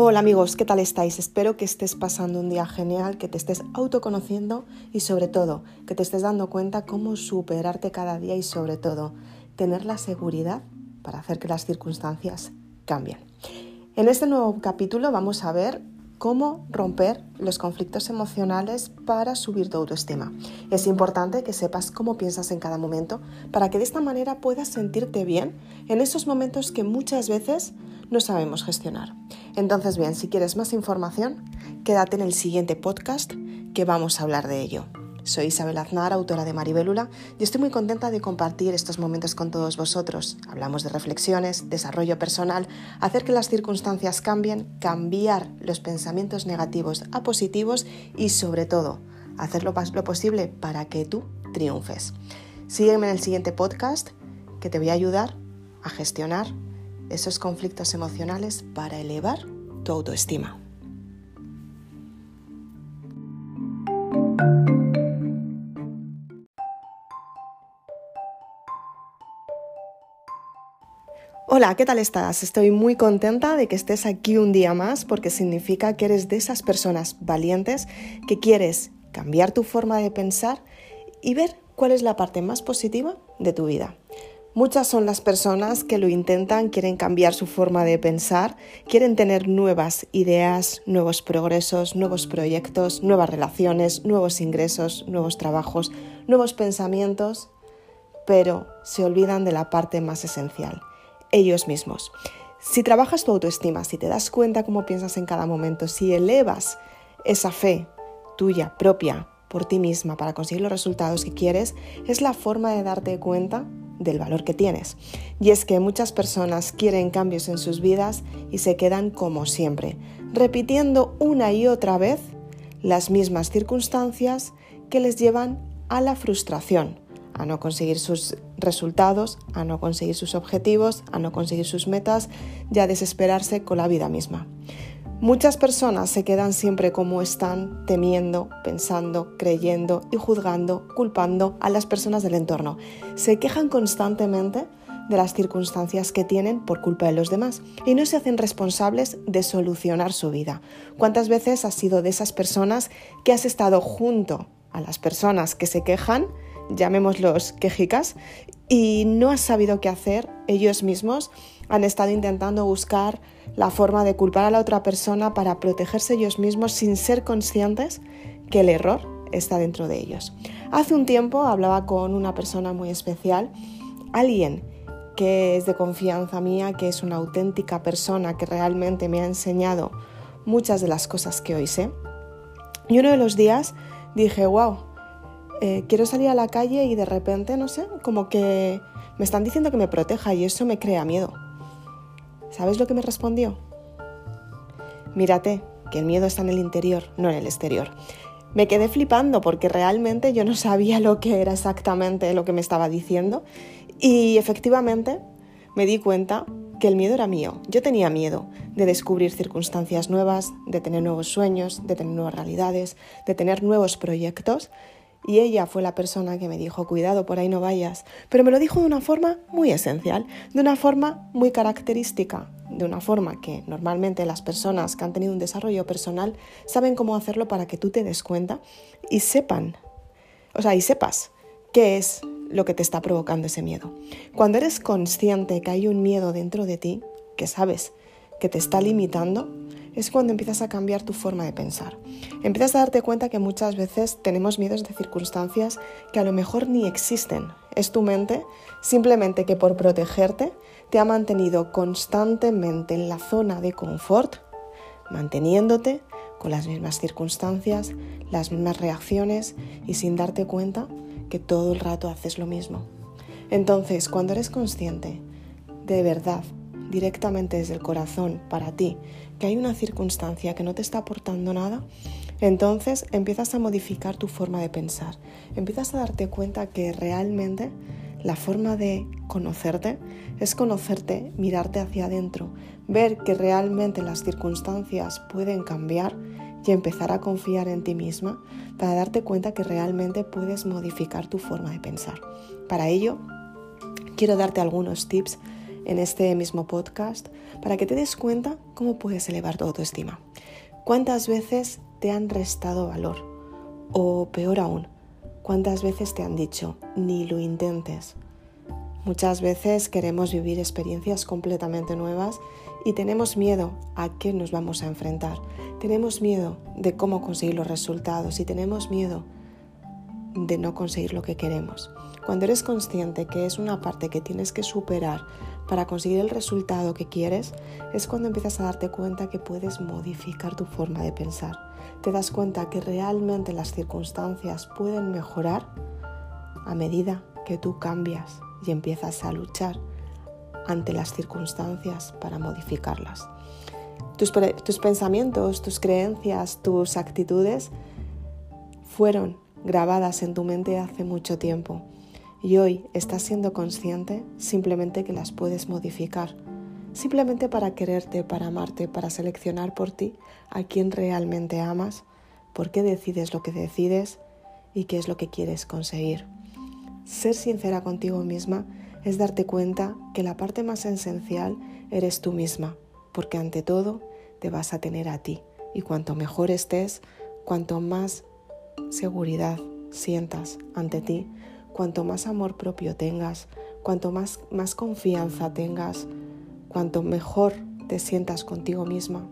Hola amigos, ¿qué tal estáis? Espero que estés pasando un día genial, que te estés autoconociendo y sobre todo que te estés dando cuenta cómo superarte cada día y sobre todo tener la seguridad para hacer que las circunstancias cambien. En este nuevo capítulo vamos a ver cómo romper los conflictos emocionales para subir tu autoestima. Es importante que sepas cómo piensas en cada momento para que de esta manera puedas sentirte bien en esos momentos que muchas veces no sabemos gestionar. Entonces, bien, si quieres más información, quédate en el siguiente podcast que vamos a hablar de ello. Soy Isabel Aznar, autora de Maribélula, y estoy muy contenta de compartir estos momentos con todos vosotros. Hablamos de reflexiones, desarrollo personal, hacer que las circunstancias cambien, cambiar los pensamientos negativos a positivos y sobre todo, hacer lo, posible para que tú triunfes. Sígueme en el siguiente podcast que te voy a ayudar a gestionar esos conflictos emocionales para elevar tu autoestima. Hola, ¿qué tal estás? Estoy muy contenta de que estés aquí un día más porque significa que eres de esas personas valientes que quieres cambiar tu forma de pensar y ver cuál es la parte más positiva de tu vida. Muchas son las personas que lo intentan, quieren cambiar su forma de pensar, quieren tener nuevas ideas, nuevos progresos, nuevos proyectos, nuevas relaciones, nuevos ingresos, nuevos trabajos, nuevos pensamientos, pero se olvidan de la parte más esencial, ellos mismos. Si trabajas tu autoestima, si te das cuenta cómo piensas en cada momento, si elevas esa fe tuya propia por ti misma para conseguir los resultados que quieres, es la forma de darte cuenta del valor que tienes. Y es que muchas personas quieren cambios en sus vidas y se quedan como siempre, repitiendo una y otra vez las mismas circunstancias que les llevan a la frustración, a no conseguir sus resultados, a no conseguir sus objetivos, a no conseguir sus metas y a desesperarse con la vida misma. Muchas personas se quedan siempre como están, temiendo, pensando, creyendo y juzgando, culpando a las personas del entorno. Se quejan constantemente de las circunstancias que tienen por culpa de los demás y no se hacen responsables de solucionar su vida. ¿Cuántas veces has sido de esas personas que has estado junto a las personas que se quejan, llamémoslos quejicas, y no has sabido qué hacer ellos mismos? Han estado intentando buscar la forma de culpar a la otra persona para protegerse ellos mismos sin ser conscientes que el error está dentro de ellos. Hace un tiempo hablaba con una persona muy especial, alguien que es de confianza mía, que es una auténtica persona que realmente me ha enseñado muchas de las cosas que hoy sé. Y uno de los días dije, wow, eh, quiero salir a la calle y de repente, no sé, como que me están diciendo que me proteja y eso me crea miedo. ¿Sabes lo que me respondió? Mírate, que el miedo está en el interior, no en el exterior. Me quedé flipando porque realmente yo no sabía lo que era exactamente lo que me estaba diciendo y efectivamente me di cuenta que el miedo era mío. Yo tenía miedo de descubrir circunstancias nuevas, de tener nuevos sueños, de tener nuevas realidades, de tener nuevos proyectos y ella fue la persona que me dijo, cuidado, por ahí no vayas. Pero me lo dijo de una forma muy esencial, de una forma muy característica, de una forma que normalmente las personas que han tenido un desarrollo personal saben cómo hacerlo para que tú te des cuenta y sepan, o sea, y sepas qué es lo que te está provocando ese miedo. Cuando eres consciente que hay un miedo dentro de ti, que sabes que te está limitando, es cuando empiezas a cambiar tu forma de pensar. Empiezas a darte cuenta que muchas veces tenemos miedos de circunstancias que a lo mejor ni existen. Es tu mente simplemente que por protegerte te ha mantenido constantemente en la zona de confort, manteniéndote con las mismas circunstancias, las mismas reacciones y sin darte cuenta que todo el rato haces lo mismo. Entonces, cuando eres consciente de verdad directamente desde el corazón para ti que hay una circunstancia que no te está aportando nada, entonces empiezas a modificar tu forma de pensar. Empiezas a darte cuenta que realmente la forma de conocerte es conocerte, mirarte hacia adentro, ver que realmente las circunstancias pueden cambiar y empezar a confiar en ti misma para darte cuenta que realmente puedes modificar tu forma de pensar. Para ello, quiero darte algunos tips en este mismo podcast para que te des cuenta cómo puedes elevar tu autoestima. ¿Cuántas veces te han restado valor? O peor aún, ¿cuántas veces te han dicho, ni lo intentes? Muchas veces queremos vivir experiencias completamente nuevas y tenemos miedo a qué nos vamos a enfrentar. Tenemos miedo de cómo conseguir los resultados y tenemos miedo de no conseguir lo que queremos. Cuando eres consciente que es una parte que tienes que superar para conseguir el resultado que quieres, es cuando empiezas a darte cuenta que puedes modificar tu forma de pensar. Te das cuenta que realmente las circunstancias pueden mejorar a medida que tú cambias y empiezas a luchar ante las circunstancias para modificarlas. Tus, tus pensamientos, tus creencias, tus actitudes fueron grabadas en tu mente hace mucho tiempo y hoy estás siendo consciente simplemente que las puedes modificar, simplemente para quererte, para amarte, para seleccionar por ti a quien realmente amas, por qué decides lo que decides y qué es lo que quieres conseguir. Ser sincera contigo misma es darte cuenta que la parte más esencial eres tú misma, porque ante todo te vas a tener a ti y cuanto mejor estés, cuanto más seguridad sientas ante ti, cuanto más amor propio tengas, cuanto más, más confianza tengas, cuanto mejor te sientas contigo misma,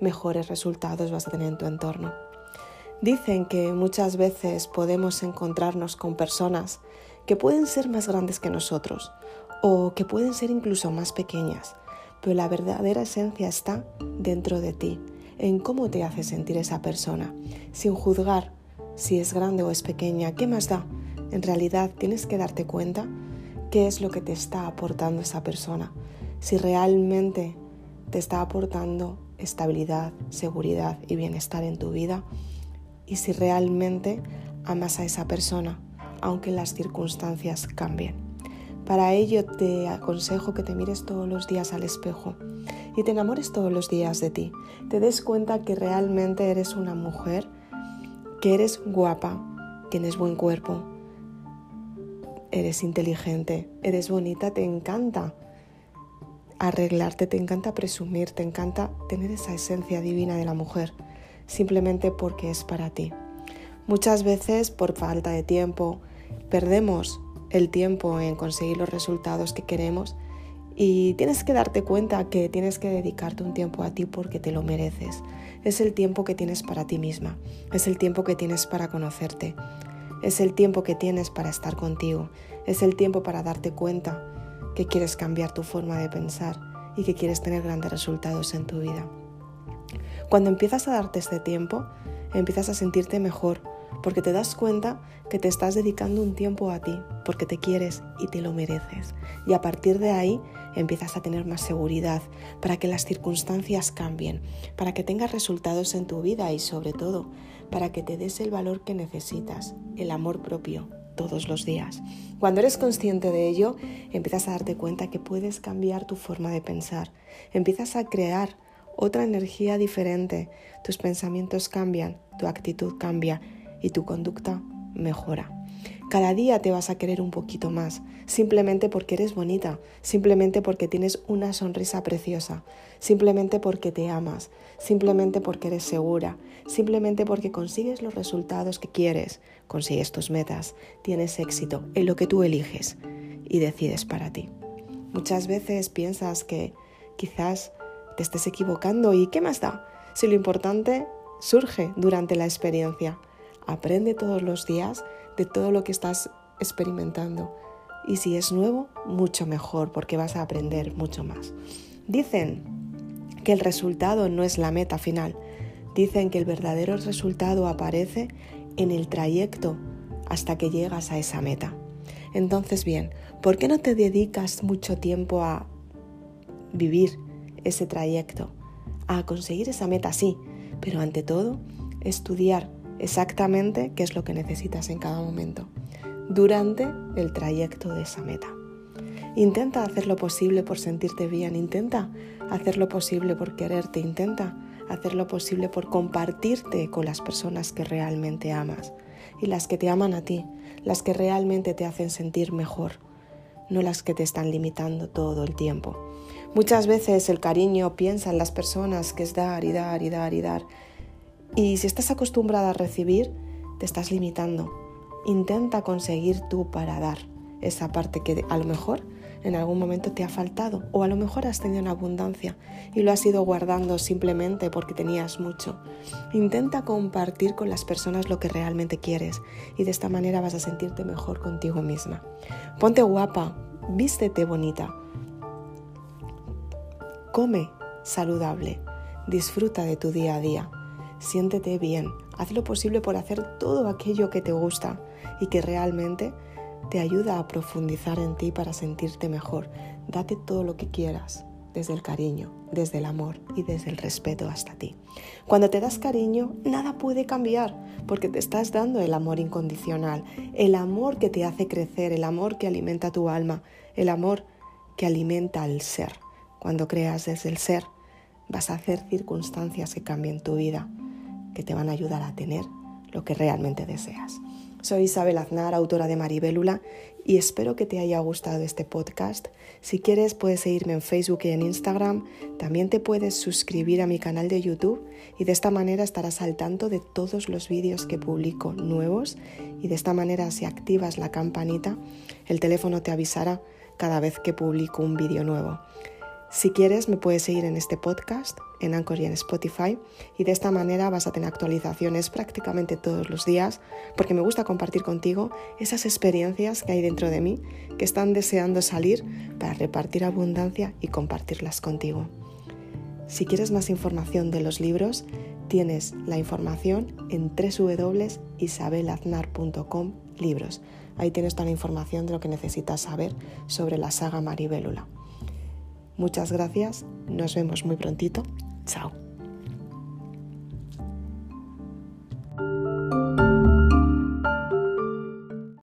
mejores resultados vas a tener en tu entorno. Dicen que muchas veces podemos encontrarnos con personas que pueden ser más grandes que nosotros o que pueden ser incluso más pequeñas, pero la verdadera esencia está dentro de ti, en cómo te hace sentir esa persona, sin juzgar si es grande o es pequeña, ¿qué más da? En realidad tienes que darte cuenta qué es lo que te está aportando esa persona, si realmente te está aportando estabilidad, seguridad y bienestar en tu vida y si realmente amas a esa persona aunque las circunstancias cambien. Para ello te aconsejo que te mires todos los días al espejo y te enamores todos los días de ti. Te des cuenta que realmente eres una mujer, que eres guapa, tienes buen cuerpo, eres inteligente, eres bonita, te encanta arreglarte, te encanta presumir, te encanta tener esa esencia divina de la mujer, simplemente porque es para ti. Muchas veces por falta de tiempo, perdemos el tiempo en conseguir los resultados que queremos y tienes que darte cuenta que tienes que dedicarte un tiempo a ti porque te lo mereces. Es el tiempo que tienes para ti misma, es el tiempo que tienes para conocerte, es el tiempo que tienes para estar contigo, es el tiempo para darte cuenta que quieres cambiar tu forma de pensar y que quieres tener grandes resultados en tu vida. Cuando empiezas a darte este tiempo, empiezas a sentirte mejor, porque te das cuenta que te estás dedicando un tiempo a ti, porque te quieres y te lo mereces. Y a partir de ahí empiezas a tener más seguridad para que las circunstancias cambien, para que tengas resultados en tu vida y sobre todo para que te des el valor que necesitas, el amor propio, todos los días. Cuando eres consciente de ello, empiezas a darte cuenta que puedes cambiar tu forma de pensar, empiezas a crear otra energía diferente, tus pensamientos cambian, tu actitud cambia y tu conducta mejora. Cada día te vas a querer un poquito más, simplemente porque eres bonita, simplemente porque tienes una sonrisa preciosa, simplemente porque te amas, simplemente porque eres segura, simplemente porque consigues los resultados que quieres, consigues tus metas, tienes éxito en lo que tú eliges y decides para ti. Muchas veces piensas que quizás te estés equivocando y ¿qué más da? Si lo importante surge durante la experiencia. Aprende todos los días de todo lo que estás experimentando. Y si es nuevo, mucho mejor porque vas a aprender mucho más. Dicen que el resultado no es la meta final. Dicen que el verdadero resultado aparece en el trayecto hasta que llegas a esa meta. Entonces, bien, ¿por qué no te dedicas mucho tiempo a vivir ese trayecto? A conseguir esa meta, sí, pero ante todo, estudiar exactamente qué es lo que necesitas en cada momento durante el trayecto de esa meta. Intenta hacer lo posible por sentirte bien, intenta hacer lo posible por quererte, intenta hacer lo posible por compartirte con las personas que realmente amas y las que te aman a ti, las que realmente te hacen sentir mejor. no las que te están limitando todo el tiempo. Muchas veces el cariño piensa en las personas que es dar y dar y dar y dar. Y si estás acostumbrada a recibir, te estás limitando. Intenta conseguir tú para dar esa parte que a lo mejor en algún momento te ha faltado o a lo mejor has tenido abundancia y lo has ido guardando simplemente porque tenías mucho. Intenta compartir con las personas lo que realmente quieres y de esta manera vas a sentirte mejor contigo misma. Ponte guapa, vístete bonita, come saludable, disfruta de tu día a día, siéntete bien, haz lo posible por hacer todo aquello que te gusta y que realmente te ayuda a profundizar en ti para sentirte mejor. Date todo lo que quieras, desde el cariño, desde el amor y desde el respeto hasta ti. Cuando te das cariño, nada puede cambiar, porque te estás dando el amor incondicional, el amor que te hace crecer, el amor que alimenta tu alma, el amor que alimenta al ser. Cuando creas desde el ser, vas a hacer circunstancias que cambien tu vida, que te van a ayudar a tener lo que realmente deseas. Soy Isabel Aznar, autora de Maribélula, y espero que te haya gustado este podcast. Si quieres puedes seguirme en Facebook y en Instagram. También te puedes suscribir a mi canal de YouTube y de esta manera estarás al tanto de todos los vídeos que publico nuevos y de esta manera si activas la campanita el teléfono te avisará cada vez que publico un vídeo nuevo. Si quieres, me puedes seguir en este podcast, en Anchor y en Spotify, y de esta manera vas a tener actualizaciones prácticamente todos los días, porque me gusta compartir contigo esas experiencias que hay dentro de mí, que están deseando salir para repartir abundancia y compartirlas contigo. Si quieres más información de los libros, tienes la información en www.isabelaznar.com libros. Ahí tienes toda la información de lo que necesitas saber sobre la saga Maribélula. Muchas gracias, nos vemos muy prontito. Chao.